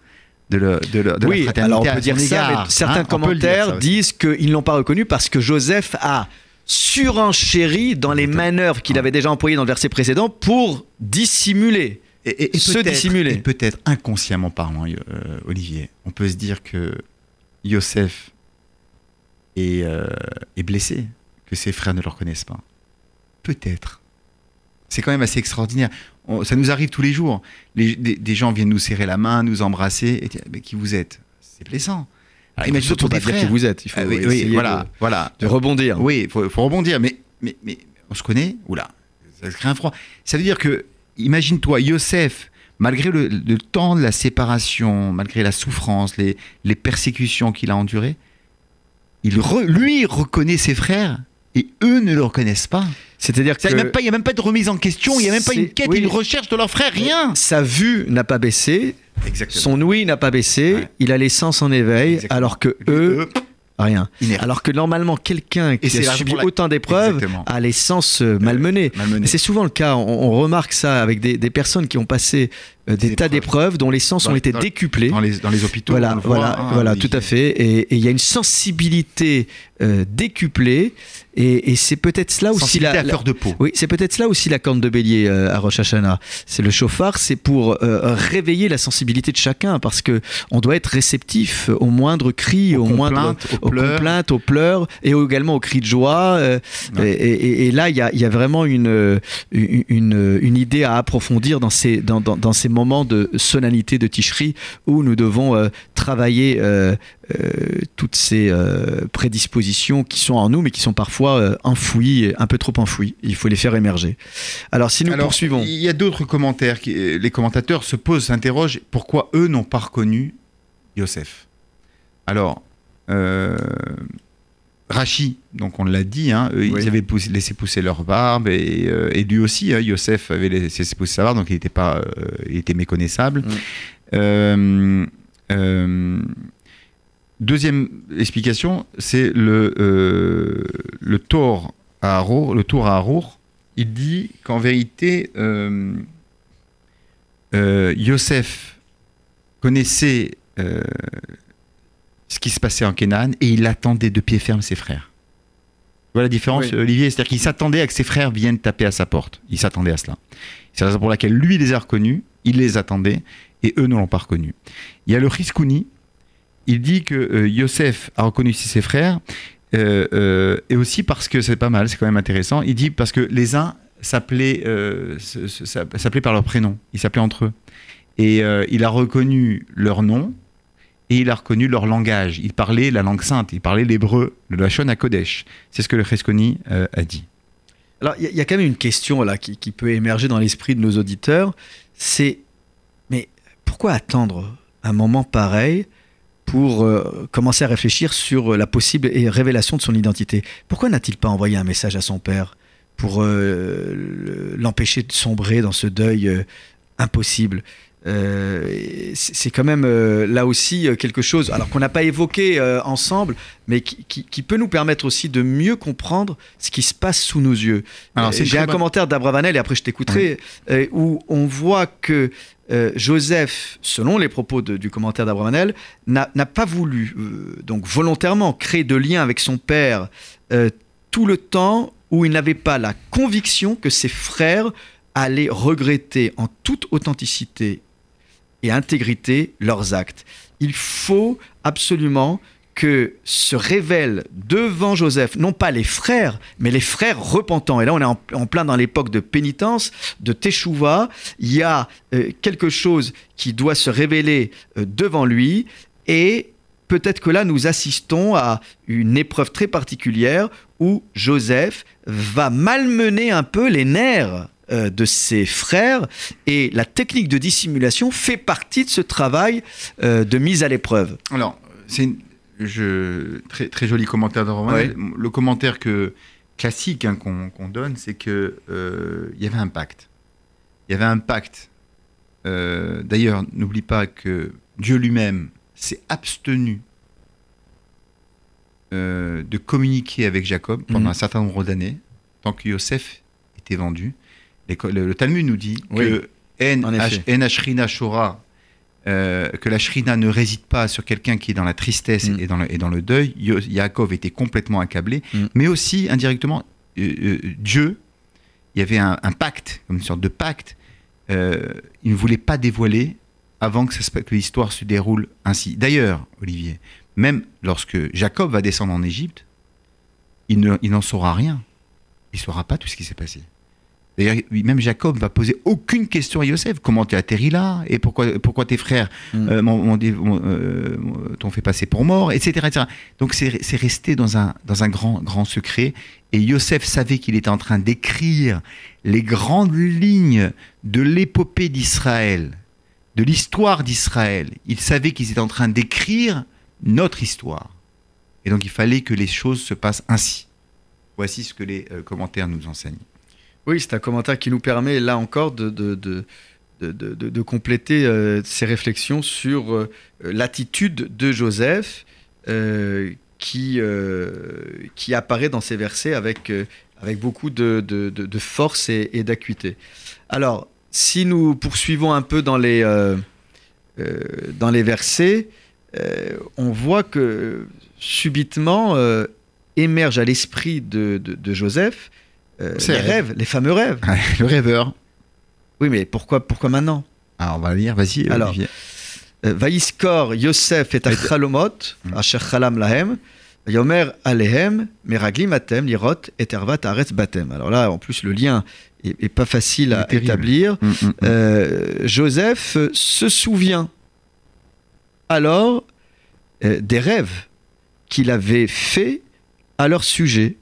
de, le- de, le- de la oui, fraternité. alors on peut dire ça, égard, mais certains hein, dire, commentaires ça disent qu'ils ne l'ont pas reconnu parce que Joseph a surenchéri dans les manœuvres qu'il avait déjà employées dans le verset précédent pour dissimuler. Et, et- et se dissimuler. et peut-être inconsciemment parlant, euh, Olivier, on peut se dire que Yosef est, euh, est blessé, que ses frères ne le reconnaissent pas. Peut-être. C'est quand même assez extraordinaire. On- ça nous arrive tous les jours. Les- des, des gens viennent nous serrer la main, nous embrasser, et dire, mais qui vous êtes? C'est plaisant. Alors, surtout pas des dire qui vous êtes. Il faut Ah oui, oui, essayer voilà, de, voilà. de rebondir. Oui, il faut, faut rebondir, mais, mais, mais on se connaît Oula, ça se crée un froid. Ça veut dire que, imagine-toi, Yosef, malgré le, le temps de la séparation, malgré la souffrance, les, les persécutions qu'il a endurées, il re- lui reconnaît ses frères et eux ne le reconnaissent pas. C'est-à-dire Il n'y a, que même pas- il y a même pas de remise en question, il n'y a même pas une quête, oui. une recherche de leurs frères, rien. sa vue n'a pas baissé, Exactement. son ouïe n'a pas baissé, Ouais. il a les sens en éveil, Exactement. alors que eux, rien. inerte. Alors que normalement, quelqu'un qui a subi la- autant d'épreuves a les sens euh, malmenés. malmené. Et C'est souvent le cas, on, on remarque ça avec des, des personnes qui ont passé euh, des, Des tas épreuves. d'épreuves dont les sens Dans- ont été dans- décuplés. Dans les, dans les hôpitaux, Voilà, voit, voilà, hein, voilà, tout à fait. Et et il y a une sensibilité euh, décuplée, et, et c'est peut-être cela aussi la, à la- fleur de peau. oui, c'est peut-être là aussi la corne de bélier euh, à Rosh Hashanah. C'est le chauffard, c'est pour euh, réveiller la sensibilité de chacun, parce que on doit être réceptif Aux au moindre complaintes, aux aux pleurs. complaintes, aux pleurs, et également aux cris de joie. euh, et, et- et là, il y a, il y a vraiment une, une, une- une idée à approfondir dans ces, dans, dans- dans ces moments de solennité de Tishri où nous devons travailler euh, toutes ces euh, prédispositions qui sont en nous, mais qui sont parfois euh, enfouies, un peu trop enfouies. Il faut les faire émerger. Alors, si nous Alors, poursuivons. Il y a d'autres commentaires. Qui, les commentateurs se posent, s'interrogent pourquoi eux n'ont pas reconnu Yosef? Alors, Rachi, donc on l'a dit, hein, eux, Oui. ils avaient poussé- laissé pousser leur barbe et, et lui aussi, hein, Yosef avait laissé pousser sa barbe, donc il était, pas, euh, il était méconnaissable. Mm. Deuxième explication, c'est le, euh, le tour à Arour, le tour à Arour. Il dit qu'en vérité, euh, euh, Yosef connaissait ce qui se passait en Canaan et il attendait de pied ferme ses frères. Tu vois la différence, Oui. Olivier C'est-à-dire qu'il s'attendait à que ses frères viennent taper à sa porte. Il s'attendait à cela. C'est la raison pour laquelle lui les a reconnus, il les attendait et eux ne l'ont pas reconnu. Il y a le Riskouni, il dit que euh, Yosef a reconnu ses frères euh, euh, et aussi parce que c'est pas mal, c'est quand même intéressant. Il dit parce que les uns s'appelaient par leur prénom, ils s'appelaient entre eux. Et il a reconnu leur nom et il a reconnu leur langage. Il parlait la langue sainte, il parlait l'hébreu, le Lachon à Kodesh. C'est ce que le Cheskoni euh, a dit. Alors, il y, a- quand même une question là qui peut émerger dans l'esprit de nos auditeurs. C'est, mais pourquoi attendre un moment pareil pour euh, commencer à réfléchir sur la possible révélation de son identité. Pourquoi n'a-t-il pas envoyé un message à son père pour euh, le- l'empêcher de sombrer dans ce deuil euh, impossible? Euh, c'est quand même euh, là aussi euh, quelque chose, alors qu'on n'a pas évoqué ensemble, mais qui, qui- qui peut nous permettre aussi de mieux comprendre ce qui se passe sous nos yeux. J'ai un bonne- commentaire d'Abravanel et après je t'écouterai, où on voit que Joseph, selon les propos de- du commentaire d'Abravanel, n'a n'a pas voulu, donc volontairement, créer de lien avec son père tout le temps où il n'avait pas la conviction que ses frères allaient regretter en toute authenticité et intégrité leurs actes. Il faut absolument que se révèlent devant Joseph, non pas les frères, mais les frères repentants. Et là, on est en, plein dans l'époque de pénitence, de teshuva. Il y a euh, quelque chose qui doit se révéler euh, devant lui. Et peut-être que là, nous assistons à une épreuve très particulière où Joseph va malmener un peu les nerfs euh, de ses frères et la technique de dissimulation fait partie de ce travail euh, de mise à l'épreuve. Alors, c'est je, très, très joli commentaire de Roman. Le commentaire que, classique hein, qu'on donne, c'est que euh, y avait un pacte. Il y avait un pacte. Euh, D'ailleurs, n'oublie pas que Dieu lui-même s'est abstenu de communiquer avec Jacob pendant Mhm. un certain nombre d'années, tant que Yosef était vendu. Le, le Talmud nous dit Oui, que En, Ashrina Shora, euh, que la Shrina ne réside pas sur quelqu'un qui est dans la tristesse Mm. et, dans le, et dans le deuil. Yaakov était complètement accablé, Mm. mais aussi indirectement, euh, euh, Dieu, il y avait un, un pacte, une sorte de pacte. il ne voulait pas dévoiler avant que, l'histoire se déroule ainsi. D'ailleurs, Olivier, même lorsque Jacob va descendre en Égypte, il ne- il n'en saura rien. Il ne saura pas tout ce qui s'est passé. D'ailleurs, même Jacob va poser aucune question à Yosef. Comment tu atterri là? Et pourquoi, pourquoi tes frères Mm. euh, m'ont- euh, t'ont fait passer pour mort, etc. etc. Donc c'est c'est resté dans un, dans un grand, grand secret. Et Yosef savait qu'il était en train d'écrire les grandes lignes de l'épopée d'Israël, de l'histoire d'Israël. Il savait qu'ils étaient en train d'écrire notre histoire. Et donc il fallait que les choses se passent ainsi. Voici ce que les euh, commentaires nous enseignent. Oui, c'est un commentaire qui nous permet, là encore, de, compléter euh, ces réflexions sur euh, l'attitude de Joseph euh, qui, euh, qui apparaît dans ces versets avec, beaucoup de, force et, d'acuité. Alors, si nous poursuivons un peu dans les, versets, on voit que subitement émerge à l'esprit de Joseph euh, les rêves. rêves, les fameux rêves. Le rêveur. Oui, mais pourquoi, pourquoi maintenant? Alors on va lire, vas-y Alors. Euh, Vaïskor Yosef et Achalomot, Mm. Asher Chalam Lahem, Yomer Alehem, Meraglim Atem, Lirot, et Ervat Aretz Batem. Alors là, en plus, le lien est, est pas facile Il à terrible. établir. Mm, mm. Euh, Joseph se souvient alors euh, des rêves qu'il avait faits à leur sujet.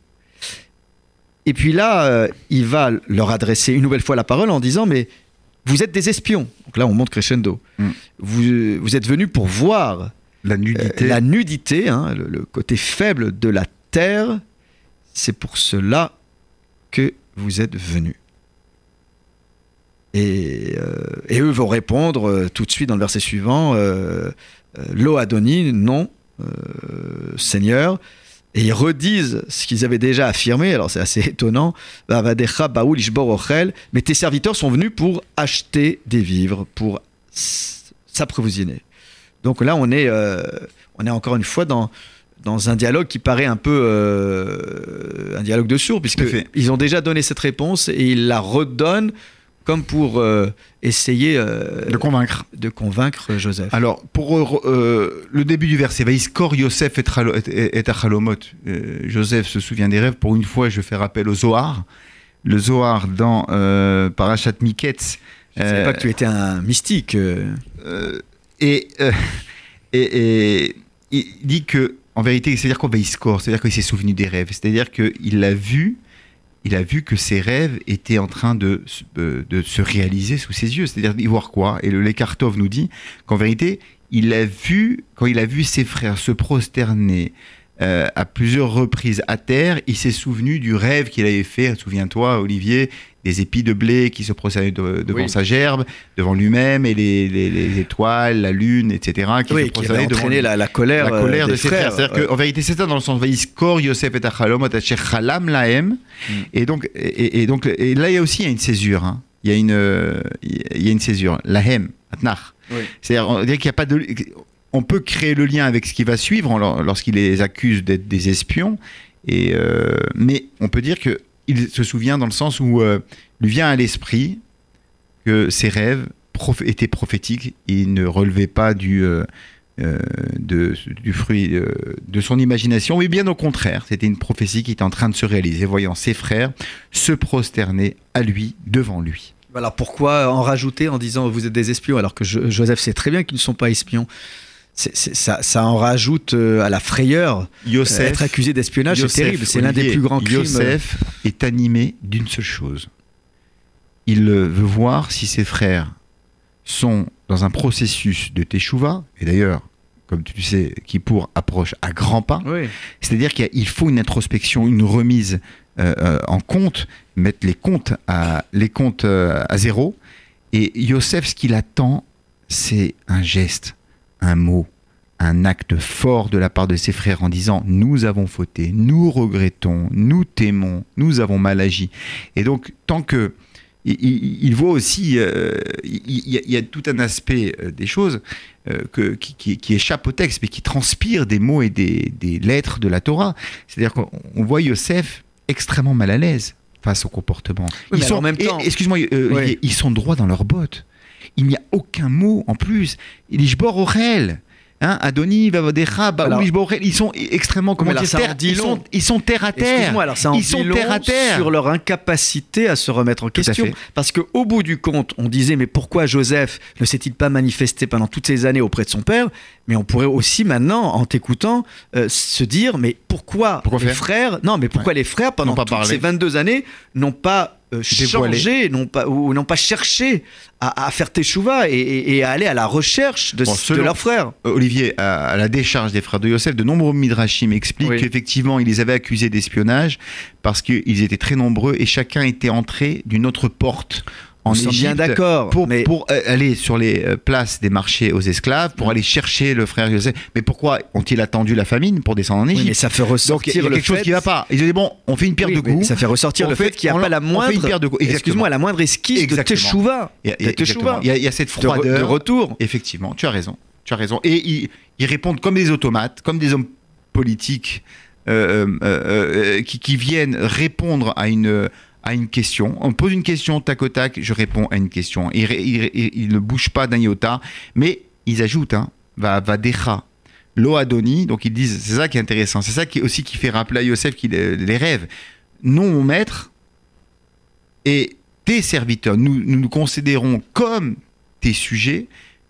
Et puis là, euh, il va leur adresser une nouvelle fois la parole en disant Mais vous êtes des espions. Donc là, on monte crescendo. Mm. Vous, vous êtes venus pour voir La euh, nudité. la nudité, hein, le, le côté faible de la terre. C'est pour cela que vous êtes venus. Et, euh, et eux vont répondre tout de suite dans le verset suivant Lo Adoni, non, Seigneur. Et ils redisent ce qu'ils avaient déjà affirmé, alors c'est assez étonnant. Mais tes serviteurs sont venus pour acheter des vivres, pour s'approvisionner. Donc là, on est, euh, on est encore une fois dans, dans un dialogue qui paraît un peu euh, un dialogue de fait. puisqu'ils ont déjà donné cette réponse et ils la redonnent comme pour euh, essayer euh, de convaincre. de convaincre Joseph. Alors, pour euh, euh, le début du verset, Vaïskor Yosef et, Achalomot. Euh, Joseph se souvient des rêves. Pour une fois, je fais rappel au Zohar. Le Zohar dans euh, Parashat Miketz. Je ne savais euh, pas que tu étais un mystique. euh. euh, et, euh, et, et il dit que, en vérité, c'est-à-dire quoi Vaïskor C'est-à-dire qu'il s'est souvenu des rêves. C'est-à-dire qu'il l'a vu. Il a vu que ses rêves étaient en train de, se- euh, se réaliser sous ses yeux. C'est-à-dire d'y voir quoi? Et le Lekartov nous dit qu'en vérité, il a vu, quand il a vu ses frères se prosterner euh, à plusieurs reprises à terre, il s'est souvenu du rêve qu'il avait fait. Souviens-toi, Olivier, des épis de blé qui se de- devant Oui. sa gerbe, devant lui-même, et les, les- les étoiles, la lune, etc. Qui Oui, se avait devant la, la colère, la colère euh, de ses frères. C'est-à-dire ouais. qu'en vérité, c'est ça dans le sens Vaïskor, Yosef et Achalom, Chalam Lahem. Mm. Et donc, et, et donc, et là, il y a aussi il y a une césure. hein. Il y a une, euh, il y a une césure. Lahem, Atnach. Oui. C'est-à-dire, qu'il n'y a pas de. On peut créer le lien avec ce qui va suivre lorsqu'il les accuse d'être des espions. Et, euh, mais on peut dire que il se souvient dans le sens où euh, lui vient à l'esprit que ses rêves étaient prophétiques. Il ne relevait pas du, euh, euh, du fruit euh, de son imagination, mais bien au contraire, c'était une prophétie qui était en train de se réaliser, voyant ses frères se prosterner à lui, devant lui. Alors pourquoi en rajouter en disant vous êtes des espions alors que Jo- Joseph sait très bien qu'ils ne sont pas espions C'est- c'est- ça, ça en rajoute euh, à la frayeur. Euh, Yosef, être accusé d'espionnage, c'est terrible. C'est l'un des plus grands crimes. euh, Yosef est animé d'une seule chose. Il euh, veut voir si ses frères sont dans un processus de teshuva, et d'ailleurs, comme tu sais, qui pour approche à grands pas. Oui. C'est-à-dire qu'il faut une introspection, une remise euh, euh, en compte, mettre les comptes à, les comptes euh, à zéro. Et Yosef, ce qu'il attend, c'est un geste, un mot, un acte fort de la part de ses frères en disant nous avons fauté, nous regrettons, nous t'aimons, nous avons mal agi. Et donc, tant que il, voit aussi, euh, il, il y a, tout un aspect euh, des choses euh, que, qui, qui- qui échappe au texte, mais qui transpire des mots et des, des lettres de la Torah. C'est-à-dire qu'on on voit Yosef extrêmement mal à l'aise face au comportement. Oui, mais alors en même temps- excuse-moi, euh, ils sont droits dans leurs bottes. Il n'y a aucun mot en plus. Jbor Orel. Hein, Adoni, Vavadecha, Baoulish ils sont extrêmement comment dire, terre- ils, sont, ils sont terre à terre. Excuse-moi, alors ça en ils sont terre à terre. sur leur incapacité à se remettre en question. Parce qu'au bout du compte, on disait mais pourquoi Joseph ne s'est-il pas manifesté pendant toutes ces années auprès de son père? Mais on pourrait aussi maintenant, en t'écoutant, euh, se dire mais pourquoi, Pourquoi les frères Non, mais pourquoi les frères pendant pas toutes parlé. ces 22 années n'ont pas euh, changé, n'ont pas ou n'ont pas cherché à, à faire teshuva et, et- et à aller à la recherche de, Bon, de selon- leurs frères Olivier, à, à la décharge des frères de Yosef, de nombreux midrashim expliquent Oui. qu'effectivement, ils les avaient accusés d'espionnage parce qu'ils étaient très nombreux et chacun était entré d'une autre porte On Égypte bien d'accord, pour, mais- pour euh, aller sur les euh, places des marchés aux esclaves, pour aller chercher le frère Yosef. Mais pourquoi ont-ils attendu la famine pour descendre en Oui, Égypte mais ça fait Donc il y ressortir a quelque chose fait qui va pas. Ils ont dit bon, on fait une pierre Oui, de coups. Ça fait ressortir On le fait- qu'il n'y a on- pas la moindre. de. Excuse-moi, la moindre esquisse Exactement. de teshuva. Il y a- il y a- de. Il y cette De, froideur. de retour. Effectivement, tu as raison. Tu as raison. Et ils, ils répondent comme des automates, comme des hommes politiques euh, euh, euh, qui, qui viennent répondre à une, à une question. On pose une question, tac au tac, je réponds à une question. Ils- ils ne bougent pas d'un iota, mais ils ajoutent, hein, va, va decha. Lo Adoni, donc ils disent, c'est ça qui est intéressant, c'est ça qui aussi qui fait rappeler à Yosef qu'il euh, les rêve. Non, mon maître, et tes serviteurs, nous nous, considérons comme tes sujets,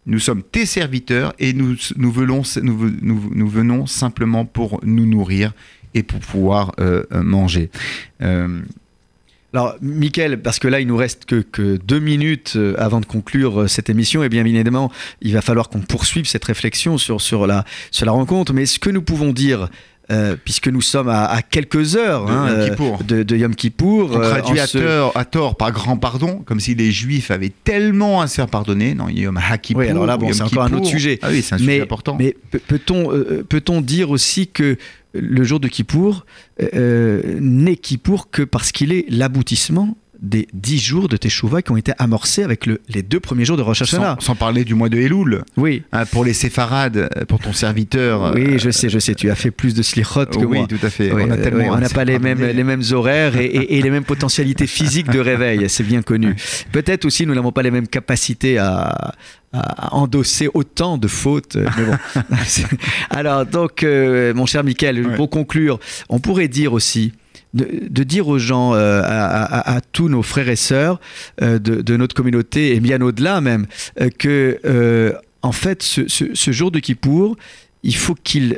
nous sommes tes serviteurs et nous, nous, venons, simplement pour nous nourrir et pour pouvoir euh, euh, manger. Alors, Mickaël, parce que là, il nous reste que, que deux minutes euh, avant de conclure euh, cette émission, et bien évidemment, il va falloir qu'on poursuive cette réflexion sur, sur, la, sur la rencontre. Mais ce que nous pouvons dire, euh, puisque nous sommes à, à quelques heures De hein, Yom euh, Kippour. de, de Yom Kippour, on traduit à, ce- tort, à tort par grand pardon, comme si les Juifs avaient tellement à se faire pardonner. Non, Yom HaKippour. Oui, alors là, bon, c'est encore un autre sujet. Ah oui, c'est un mais, sujet important. Mais pe- peut-on euh, peut-on dire aussi que le jour de Kippour euh, n'est Kippour que parce qu'il est l'aboutissement des dix jours de Teshuvah qui ont été amorcés avec le- les deux premiers jours de Rosh Hashanah. sans, sans parler du mois de Elul. Oui, Hein, pour les séfarades, euh, pour ton serviteur. oui, euh, je sais, je sais. Tu as fait plus de slichot que oui, moi. tout à fait. Oui, on euh, oui, n'a pas les mêmes, les mêmes horaires et, et- et les mêmes potentialités physiques de réveil, c'est bien connu. Peut-être aussi nous n'avons pas les mêmes capacités à, à endosser autant de fautes. euh, Mais bon. Alors, donc, euh, mon cher Michael, Ouais. pour conclure, on pourrait dire aussi. De, de dire aux gens, euh, à, à- à tous nos frères et sœurs euh, de, de notre communauté, et bien au-delà même, euh, que en fait, ce, ce- ce jour de Kippour, il faut qu'il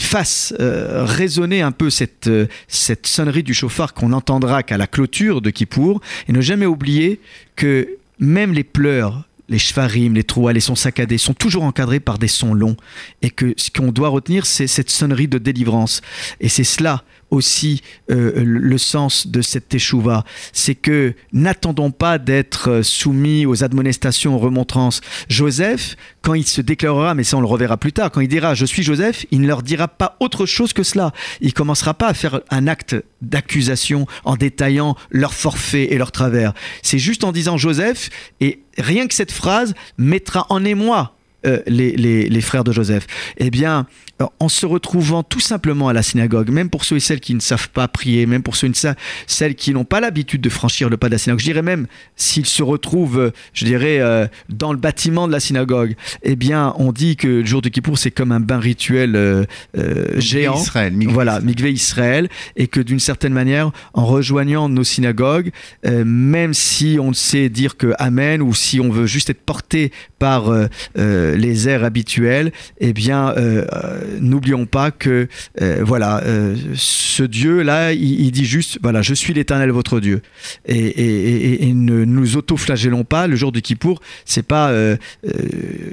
fasse résonner un peu cette, cette sonnerie du chauffard qu'on n'entendra qu'à la clôture de Kippour, et ne jamais oublier que même les pleurs, les shvarim, les trouas, les sons saccadés sont toujours encadrés par des sons longs, et que ce qu'on doit retenir, c'est cette sonnerie de délivrance. Et c'est cela aussi euh, le sens de cette teshuva, c'est que n'attendons pas d'être euh, soumis aux admonestations, aux remontrances. Joseph, quand il se déclarera, mais ça on le reverra plus tard, quand il dira je suis Joseph, il ne leur dira pas autre chose que cela. Il commencera pas à faire un acte d'accusation en détaillant leurs forfaits et leurs travers. C'est juste en disant Joseph, et rien que cette phrase mettra en émoi euh, les, les- les frères de Joseph Eh bien, euh, en se retrouvant tout simplement à la synagogue, même pour ceux et celles qui ne savent pas prier, même pour ceux et ce- celles qui n'ont pas l'habitude de franchir le pas de la synagogue, je dirais même s'ils se retrouvent, euh, je dirais, euh, dans le bâtiment de la synagogue, eh bien, on dit que le jour de Kippour, c'est comme un bain rituel euh, géant. Israël, Voilà. Mikvé Israël, et que d'une certaine manière, en rejoignant nos synagogues, même si on sait dire que Amen, ou si on veut juste être porté par euh, les airs habituels, eh bien, euh, euh, n'oublions pas que, voilà, ce Dieu-là, il, il dit juste, voilà, je suis l'Éternel, votre Dieu. Et, et- et- et ne nous auto-flagellons pas. Le jour du Kippour, c'est pas,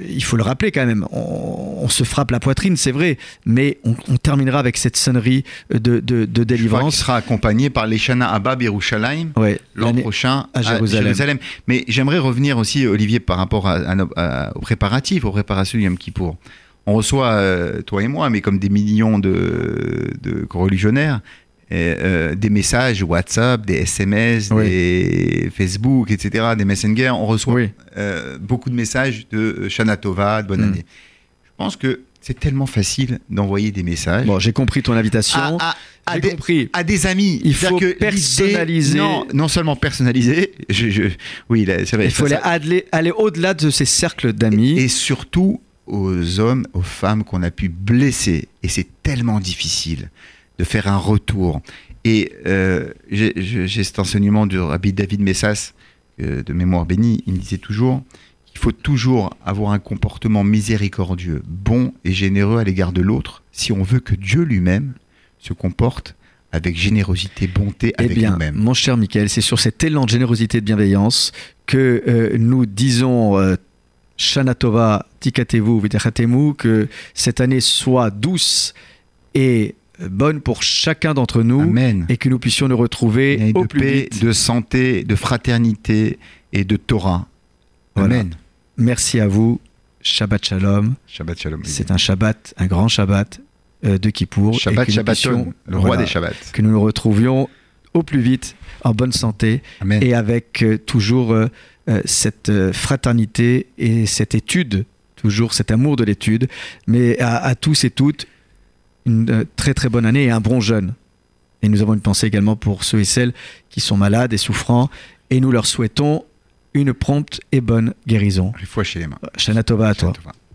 il faut le rappeler quand même, on, on se frappe la poitrine, c'est vrai, mais on, on terminera avec cette sonnerie de, de, de délivrance. sera accompagné par les Shana Abba Yerushalayim Ouais, l'an prochain à Jérusalem. Mais j'aimerais revenir aussi, Olivier, par rapport à, à nos- à- aux préparatifs, aux préparations du Yom Kippour. On reçoit, euh, toi et moi, mais comme des millions de, de religionnaires, et, euh, des messages WhatsApp, des SMS, Oui. des Facebook, etc., des Messenger. On reçoit Oui. euh, beaucoup de messages de Shana Tova, de bonne Mm. année. Je pense que c'est tellement facile d'envoyer des messages. Bon, j'ai compris ton invitation. à, à- à j'ai des, compris. à des amis. Il faut que personnaliser. Non, non seulement personnaliser. Je, je- oui, c'est vrai. Il faut ça- aller, aller- au-delà de ces cercles d'amis. et surtout aux hommes, aux femmes qu'on a pu blesser. Et c'est tellement difficile de faire un retour. Et euh, j'ai j'ai cet enseignement du rabbi David Messas, euh, de mémoire bénie, il me disait toujours qu'il faut toujours avoir un comportement miséricordieux, bon et généreux à l'égard de l'autre, si on veut que Dieu lui-même se comporte avec générosité, bonté Eh avec nous-mêmes. mon cher Michael, c'est sur cet élan de générosité et de bienveillance que euh, nous disons euh, Shana Tova Tikatevu Vidachatemu, que cette année soit douce et euh, bonne pour chacun d'entre nous Amen. et que nous puissions nous retrouver Et au de plus paix, vite. de santé, de fraternité et de Torah. Voilà. Merci à vous. Shabbat Shalom. Shabbat Shalom. C'est un Shabbat, un grand Shabbat euh, de Kippour. Shabbat nous puissions- Shabbaton, le roi voilà, des Shabbats. Que nous nous retrouvions au plus vite, en bonne santé Amen. et avec euh, toujours euh, cette fraternité et cette étude, toujours cet amour de l'étude, mais à, à tous et toutes, une très très bonne année et un bon jeûne. Et nous avons une pensée également pour ceux et celles qui sont malades et souffrants, et nous leur souhaitons une prompte et bonne guérison. Fois chez les mains. Shana Tova à toi. Shabbat Tov.